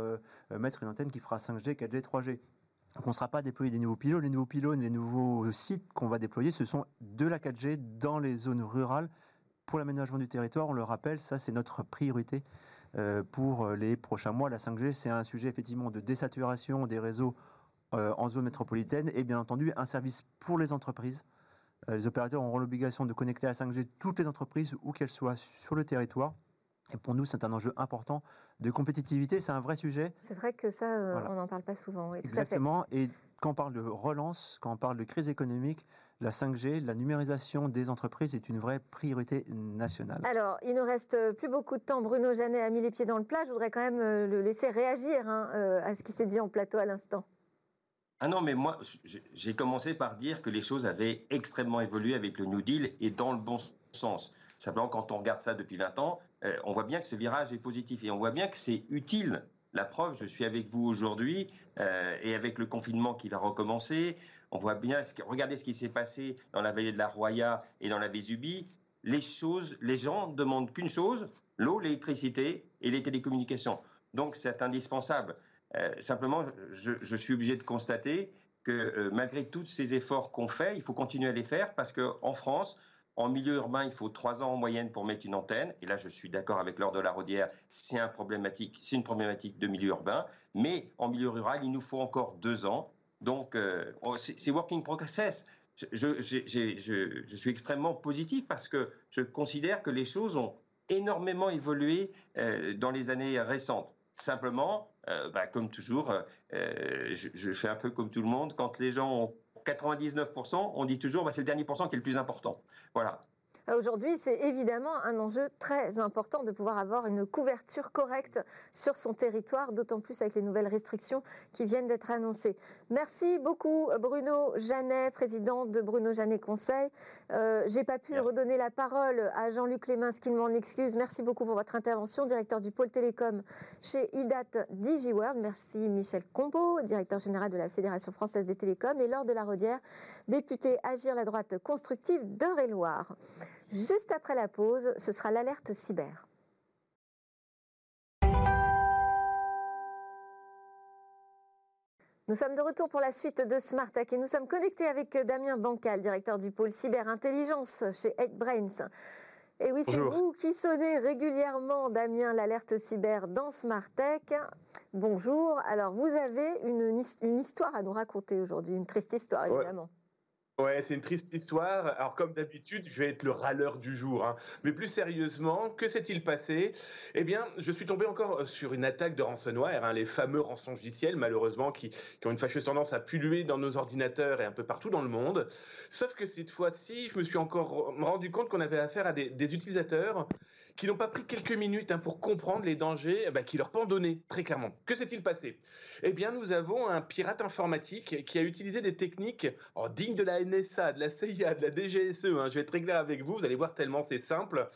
mettre une antenne qui fera 5G, 4G, 3G. Donc on ne sera pas déployer des nouveaux pylônes. Les nouveaux pylônes, les nouveaux sites qu'on va déployer, ce sont de la 4G dans les zones rurales pour l'aménagement du territoire. On le rappelle, ça c'est notre priorité pour euh, les prochains mois. La 5G, c'est un sujet effectivement de désaturation des réseaux euh, en zone métropolitaine et bien entendu un service pour les entreprises. Les opérateurs auront l'obligation de connecter à la 5G toutes les entreprises, où qu'elles soient sur le territoire. Et pour nous, c'est un enjeu important de compétitivité. C'est un vrai sujet. C'est vrai que ça, on n'en parle pas souvent. Exactement. Et quand on parle de relance, quand on parle de crise économique, la 5G, la numérisation des entreprises est une vraie priorité nationale. Alors, il ne reste plus beaucoup de temps. Bruno Janet a mis les pieds dans le plat. Je voudrais quand même euh, le laisser réagir hein, euh, à ce qui s'est dit en plateau à l'instant. Ah non, mais moi, j'ai commencé par dire que les choses avaient extrêmement évolué avec le New Deal et dans le bon sens. Simplement, quand on regarde ça depuis 20 ans, euh, on voit bien que ce virage est positif et on voit bien que c'est utile. La preuve, je suis avec vous aujourd'hui et avec le confinement qui va recommencer, on voit bien, regardez ce qui s'est passé dans la vallée de la Roya et dans la Vésubie. Les choses, les gens demandent qu'une chose, l'eau, l'électricité et les télécommunications. Donc c'est indispensable. Euh, simplement, je, suis obligé de constater que euh, malgré tous ces efforts qu'on fait, il faut continuer à les faire parce qu'en France, en milieu urbain, il faut trois ans en moyenne pour mettre une antenne. Et là, je suis d'accord avec Laure de la Rodière, c'est un problématique, c'est une problématique de milieu urbain. Mais en milieu rural, il nous faut encore deux ans. Donc, euh, oh, c'est working progress. Je, suis extrêmement positif parce que je considère que les choses ont énormément évolué euh, dans les années récentes. Simplement, euh, bah, comme toujours, je, fais un peu comme tout le monde. Quand les gens ont 99%, on dit toujours bah, c'est le dernier pourcent qui est le plus important. Voilà. Aujourd'hui, c'est évidemment un enjeu très important de pouvoir avoir une couverture correcte sur son territoire, d'autant plus avec les nouvelles restrictions qui viennent d'être annoncées. Merci beaucoup Bruno Janet, président de Bruno Janet Conseil. Euh, J'ai pas pu redonner la parole à Jean-Luc Lémins, qui m'en excuse. Merci beaucoup pour votre intervention, directeur du pôle télécom chez IDAT DigiWorld. Merci Michel Combeau, directeur général de la Fédération française des télécoms, et Laure de la Rodière, député Agir la droite constructive d'Eure-et-Loire. Juste après la pause, ce sera l'alerte cyber. Nous sommes de retour pour la suite de Smart et nous sommes connectés avec Damien Bancal, directeur du pôle cyberintelligence chez HeadBrains. Et oui, c'est vous qui sonnez régulièrement, Damien, l'alerte cyber dans Smart bonjour. Alors, vous avez une, une histoire à nous raconter aujourd'hui, une triste histoire évidemment. Ouais, c'est une triste histoire. Alors, comme d'habitude, je vais être le râleur du jour. Hein. Mais plus sérieusement, que s'est-il passé? Eh bien, je suis tombé encore sur une attaque de ransomware, hein, les fameux rançongiciels, malheureusement, qui, ont une fâcheuse tendance à pulluler dans nos ordinateurs et un peu partout dans le monde. Sauf que cette fois-ci, je me suis encore rendu compte qu'on avait affaire à des utilisateurs qui n'ont pas pris quelques minutes hein, pour comprendre les dangers bah, qui leur pendonnaient, très clairement. Que s'est-il passé? Eh bien, nous avons un pirate informatique qui a utilisé des techniques oh, dignes de la NSA, de la CIA, de la DGSE. Hein. je vais être très clair avec vous, vous allez voir tellement c'est simple.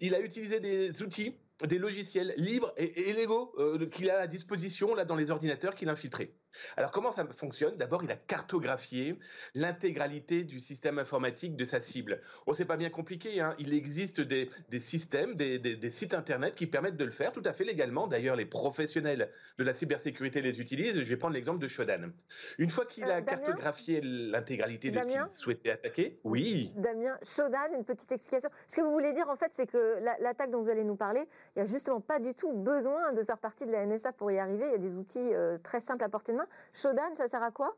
Il a utilisé des outils des logiciels libres et, légaux euh, qu'il a à disposition là dans les ordinateurs qu'il a infiltrés. Alors comment ça fonctionne? D'abord, il a cartographié l'intégralité du système informatique de sa cible. Oh, c'est pas bien compliqué. Hein. il existe des, systèmes, des, sites internet qui permettent de le faire tout à fait légalement. D'ailleurs, les professionnels de la cybersécurité les utilisent. Je vais prendre l'exemple de Shodan. Une fois qu'il a euh, cartographié l'intégralité de ce qu'il souhaitait attaquer, oui. Damien, Shodan, une petite explication. Ce que vous voulez dire en fait, c'est que l'attaque dont vous allez nous parler, il n'y a justement pas du tout besoin de faire partie de la NSA pour y arriver. Il y a des outils euh, très simples à porter de main. Shodan, ça sert à quoi?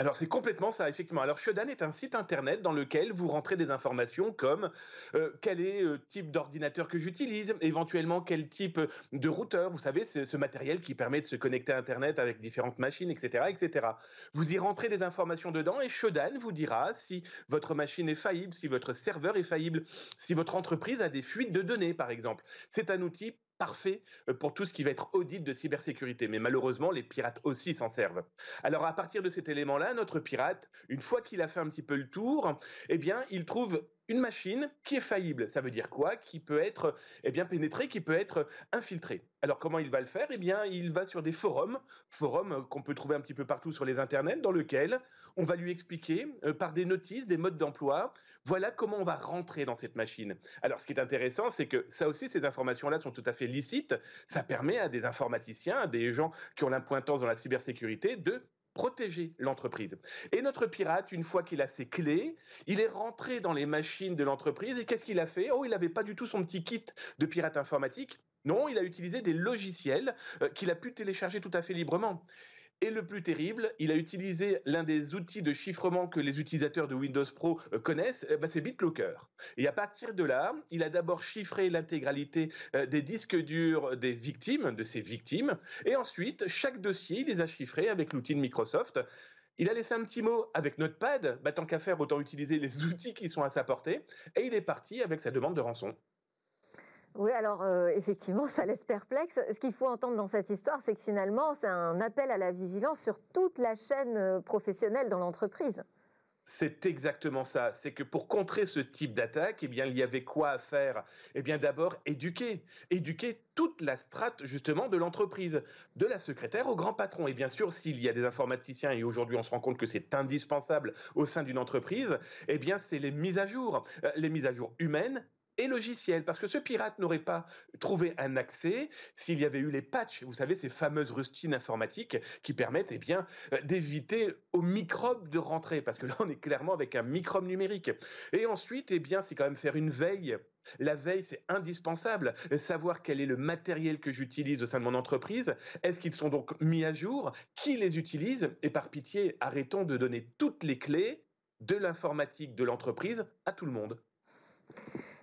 Alors c'est complètement ça, effectivement. Alors Shodan est un site internet dans lequel vous rentrez des informations comme euh, quel est le euh, type d'ordinateur que j'utilise, éventuellement quel type de routeur, vous savez, c'est ce matériel qui permet de se connecter à Internet avec différentes machines, etc., etc. Vous y rentrez des informations dedans et Shodan vous dira si votre machine est faillible, si votre serveur est faillible, si votre entreprise a des fuites de données, par exemple. C'est un outil parfait euh, pour tout ce qui va être audit de cybersécurité. Mais malheureusement, les pirates aussi s'en servent. Alors à partir de cet élément-là, notre pirate, une fois qu'il a fait un petit peu le tour, eh bien, il trouve une machine qui est faillible. Ça veut dire quoi? Qui peut être eh bien, pénétrée, qui peut être infiltrée. Alors comment il va le faire? Eh bien, il va sur des forums, forums qu'on peut trouver un petit peu partout sur les internets, dans lesquels on va lui expliquer euh, par des notices, des modes d'emploi, voilà comment on va rentrer dans cette machine. Alors ce qui est intéressant, c'est que ça aussi, ces informations-là sont tout à fait licites. Ça permet à des informaticiens, à des gens qui ont l'impointance dans la cybersécurité, de protéger l'entreprise. Et notre pirate, une fois qu'il a ses clés, il est rentré dans les machines de l'entreprise et qu'est-ce qu'il a fait? Oh, il n'avait pas du tout son petit kit de pirate informatique. Non, il a utilisé des logiciels euh, qu'il a pu télécharger tout à fait librement. Et le plus terrible, il a utilisé l'un des outils de chiffrement que les utilisateurs de Windows Pro euh, connaissent, euh, bah, c'est BitLocker. Et à partir de là, il a d'abord chiffré l'intégralité euh, des disques durs des victimes, de ses victimes, et ensuite, chaque dossier, il les a chiffrés avec l'outil de Microsoft. Il a laissé un petit mot avec Notepad, bah, tant qu'à faire, autant utiliser les outils qui sont à sa portée, et il est parti avec sa demande de rançon. Oui, alors euh, effectivement, ça laisse perplexe. Ce qu'il faut entendre dans cette histoire, c'est que finalement, c'est un appel à la vigilance sur toute la chaîne euh, professionnelle dans l'entreprise. C'est exactement ça. C'est que pour contrer ce type d'attaque, eh bien, il y avait quoi à faire? Eh bien, d'abord, éduquer. Éduquer toute la strate, justement, de l'entreprise, de la secrétaire au grand patron. Et bien sûr, s'il y a des informaticiens, et aujourd'hui, on se rend compte que c'est indispensable au sein d'une entreprise, eh bien, c'est les mises à jour. Euh, les mises à jour humaines et logiciel, parce que ce pirate n'aurait pas trouvé un accès s'il y avait eu les patchs, vous savez, ces fameuses rustines informatiques qui permettent eh bien, euh, d'éviter aux microbes de rentrer, parce que là, on est clairement avec un microbe numérique. Et ensuite, eh bien, c'est quand même faire une veille la veille, c'est indispensable. Savoir quel est le matériel que j'utilise au sein de mon entreprise. Est-ce qu'ils sont donc mis à jour? Qui les utilise? Et par pitié, arrêtons de donner toutes les clés de l'informatique de l'entreprise à tout le monde.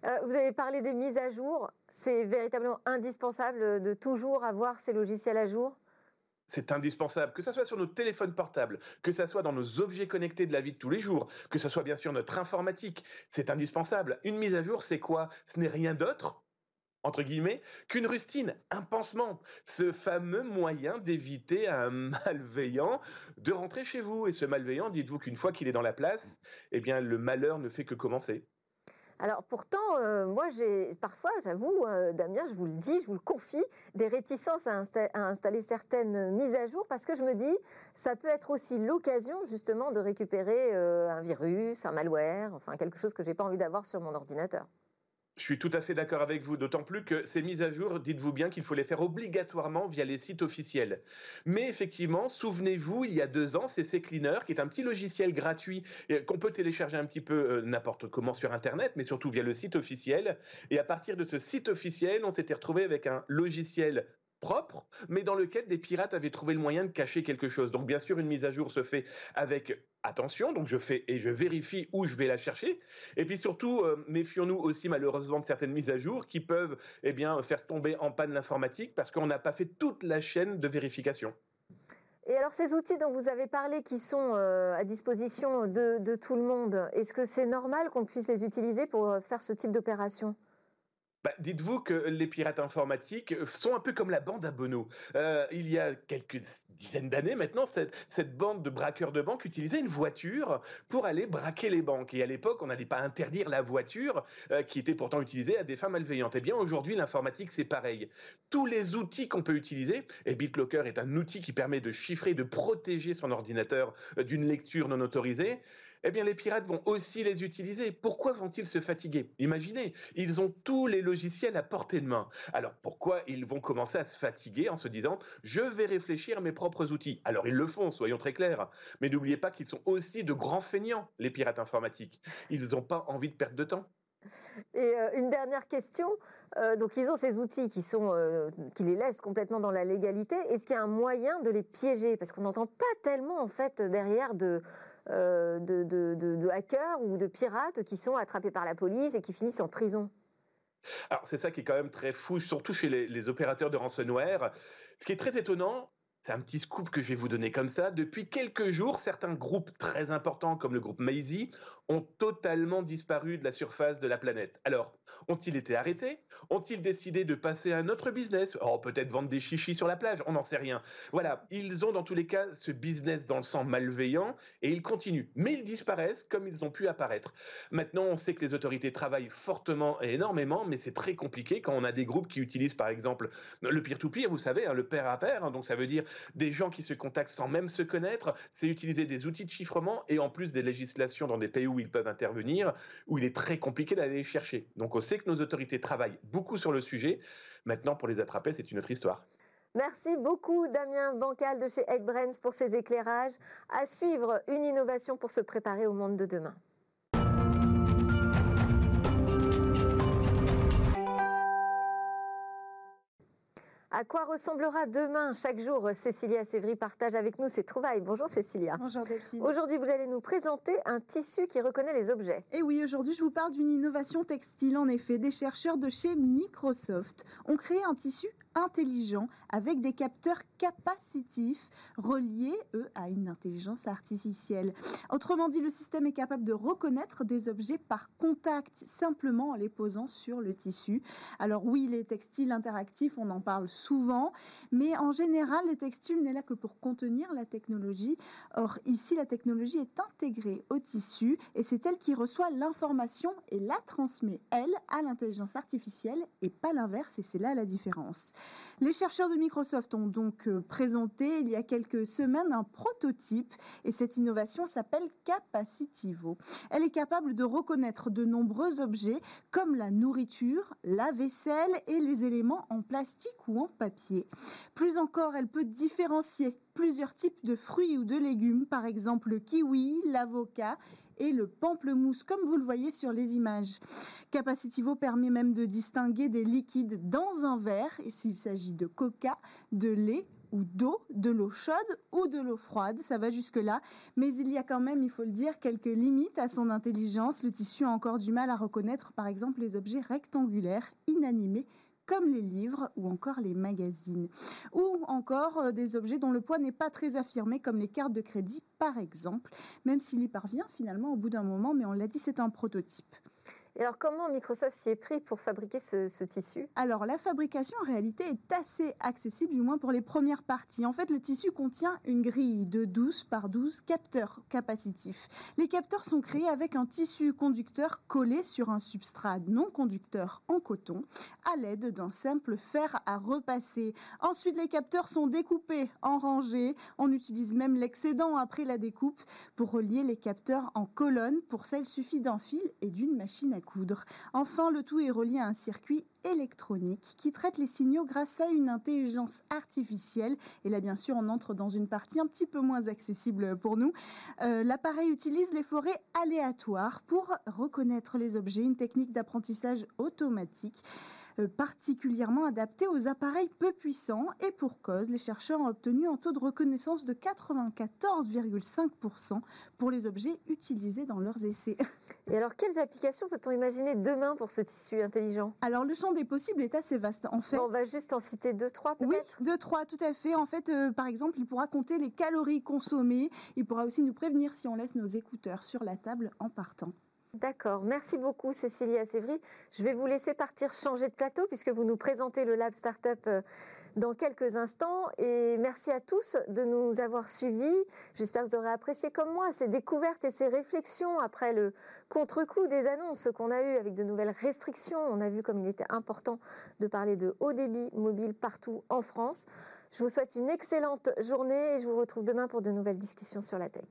Euh, vous avez parlé des mises à jour. C'est véritablement indispensable de toujours avoir ces logiciels à jour? C'est indispensable, que ce soit sur nos téléphones portables, que ce soit dans nos objets connectés de la vie de tous les jours, que ce soit bien sûr notre informatique, c'est indispensable. Une mise à jour, c'est quoi? Ce n'est rien d'autre, entre guillemets, qu'une rustine, un pansement, ce fameux moyen d'éviter à un malveillant de rentrer chez vous. Et ce malveillant, dites-vous qu'une fois qu'il est dans la place, eh bien le malheur ne fait que commencer. Alors pourtant, euh, moi j'ai parfois, j'avoue, euh, Damien, je vous le dis, je vous le confie, des réticences à, installer certaines mises à jour parce que je me dis, ça peut être aussi l'occasion justement de récupérer euh, un virus, un malware, enfin quelque chose que j'ai pas envie d'avoir sur mon ordinateur. Je suis tout à fait d'accord avec vous, d'autant plus que ces mises à jour, dites-vous bien qu'il faut les faire obligatoirement via les sites officiels. Mais effectivement, souvenez-vous, il y a deux ans, c'est CCleaner, qui est un petit logiciel gratuit qu'on peut télécharger un petit peu euh, n'importe comment sur Internet, mais surtout via le site officiel. Et à partir de ce site officiel, on s'était retrouvé avec un logiciel propre, mais dans lequel des pirates avaient trouvé le moyen de cacher quelque chose. Donc bien sûr, une mise à jour se fait avec attention, donc je fais et je vérifie où je vais la chercher. Et puis surtout, euh, méfions-nous aussi malheureusement de certaines mises à jour qui peuvent eh bien, faire tomber en panne l'informatique parce qu'on n'a pas fait toute la chaîne de vérification. Et alors ces outils dont vous avez parlé qui sont euh, à disposition de, tout le monde, est-ce que c'est normal qu'on puisse les utiliser pour euh, faire ce type d'opération? Bah, dites-vous que les pirates informatiques sont un peu comme la bande à Bono. Euh, il y a quelques dizaines d'années maintenant, cette, bande de braqueurs de banque utilisait une voiture pour aller braquer les banques. Et à l'époque, on n'allait pas interdire la voiture euh, qui était pourtant utilisée à des fins malveillantes. Eh bien, aujourd'hui, l'informatique, c'est pareil. Tous les outils qu'on peut utiliser, et BitLocker est un outil qui permet de chiffrer, de protéger son ordinateur euh, d'une lecture non autorisée, eh bien les pirates vont aussi les utiliser. Pourquoi vont-ils se fatiguer? Imaginez, ils ont tous les logiciels à portée de main. Alors pourquoi ils vont commencer à se fatiguer en se disant je vais réfléchir à mes propres outils Alors ils le font, soyons très clairs. Mais n'oubliez pas qu'ils sont aussi de grands feignants, les pirates informatiques. Ils n'ont pas envie de perdre de temps. Et euh, une dernière question. Euh, donc, ils ont ces outils qui, euh, qui les laissent complètement dans la légalité. Est-ce qu'il y a un moyen de les piéger? Parce qu'on n'entend pas tellement, en fait, derrière de, euh, de, hackers ou de pirates qui sont attrapés par la police et qui finissent en prison. Alors c'est ça qui est quand même très fou, surtout chez les, opérateurs de ransomware. Ce qui est très étonnant, c'est un petit scoop que je vais vous donner comme ça. Depuis quelques jours, certains groupes très importants comme le groupe Maisie ont totalement disparu de la surface de la planète. Alors, ont-ils été arrêtés? Ont-ils décidé de passer à un autre business? Oh, peut-être vendre des chichis sur la plage, on n'en sait rien. Voilà, ils ont dans tous les cas ce business dans le sang malveillant et ils continuent. Mais ils disparaissent comme ils ont pu apparaître. Maintenant, on sait que les autorités travaillent fortement et énormément, mais c'est très compliqué quand on a des groupes qui utilisent par exemple le peer-to-peer, vous savez, hein, le pair à pair, hein, donc ça veut dire des gens qui se contactent sans même se connaître, c'est utiliser des outils de chiffrement et en plus des législations dans des pays où ils peuvent intervenir, où il est très compliqué d'aller les chercher. Donc on sait que nos autorités travaillent beaucoup sur le sujet. Maintenant, pour les attraper, c'est une autre histoire. Merci beaucoup Damien Bancal de chez Eggbrains pour ces éclairages. À suivre, une innovation pour se préparer au monde de demain. À quoi ressemblera demain Chaque jour, Cécilia Sévry partage avec nous ses trouvailles. Bonjour Cécilia. Bonjour Delphine. Aujourd'hui, vous allez nous présenter un tissu qui reconnaît les objets. Et oui, aujourd'hui, je vous parle d'une innovation textile. En effet, des chercheurs de chez Microsoft ont créé un tissu intelligent avec des capteurs capacitifs reliés, eux, à une intelligence artificielle. Autrement dit, le système est capable de reconnaître des objets par contact, simplement en les posant sur le tissu. Alors oui, les textiles interactifs, on en parle souvent, mais en général, le textile n'est là que pour contenir la technologie. Or, ici, la technologie est intégrée au tissu et c'est elle qui reçoit l'information et la transmet, elle, à l'intelligence artificielle et pas l'inverse, et c'est là la différence. Les chercheurs de Microsoft ont donc euh, présenté il y a quelques semaines un prototype et cette innovation s'appelle Capacitivo. Elle est capable de reconnaître de nombreux objets comme la nourriture, la vaisselle et les éléments en plastique ou en papier. Plus encore, elle peut différencier plusieurs types de fruits ou de légumes, par exemple le kiwi, l'avocat et le pamplemousse, comme vous le voyez sur les images. Capacitivo permet même de distinguer des liquides dans un verre, et s'il s'agit de coca, de lait ou d'eau, de l'eau chaude ou de l'eau froide, ça va jusque-là. Mais il y a quand même, il faut le dire, quelques limites à son intelligence. Le tissu a encore du mal à reconnaître, par exemple, les objets rectangulaires, inanimés, comme les livres ou encore les magazines. Ou encore euh, des objets dont le poids n'est pas très affirmé, comme les cartes de crédit par exemple, même s'il y parvient finalement au bout d'un moment, mais on l'a dit, c'est un prototype. Alors, comment Microsoft s'y est pris pour fabriquer ce, tissu? Alors, la fabrication, en réalité, est assez accessible, du moins pour les premières parties. En fait, le tissu contient une grille de 12 par 12 capteurs capacitifs. Les capteurs sont créés avec un tissu conducteur collé sur un substrat non conducteur en coton à l'aide d'un simple fer à repasser. Ensuite, les capteurs sont découpés en rangées. On utilise même l'excédent après la découpe pour relier les capteurs en colonnes. Pour ça, il suffit d'un fil et d'une machine à Enfin, le tout est relié à un circuit électronique qui traite les signaux grâce à une intelligence artificielle. Et là, bien sûr, on entre dans une partie un petit peu moins accessible pour nous. Euh, l'appareil utilise les forêts aléatoires pour reconnaître les objets, une technique d'apprentissage automatique. Euh, particulièrement adapté aux appareils peu puissants et pour cause, les chercheurs ont obtenu un taux de reconnaissance de 94,5% pour les objets utilisés dans leurs essais. Et alors, quelles applications peut-on imaginer demain pour ce tissu intelligent? Alors, le champ des possibles est assez vaste. En fait, on va juste en citer deux, trois oui, peut-être deux, trois, tout à fait. En fait, euh, par exemple, il pourra compter les calories consommées. Il pourra aussi nous prévenir si on laisse nos écouteurs sur la table en partant. D'accord. Merci beaucoup, Cécilia Sévry. Je vais vous laisser partir changer de plateau puisque vous nous présentez le Lab Startup euh, dans quelques instants. Et merci à tous de nous avoir suivis. J'espère que vous aurez apprécié comme moi ces découvertes et ces réflexions après le contre-coup des annonces qu'on a eues avec de nouvelles restrictions. On a vu comme il était important de parler de haut débit mobile partout en France. Je vous souhaite une excellente journée et je vous retrouve demain pour de nouvelles discussions sur la tech.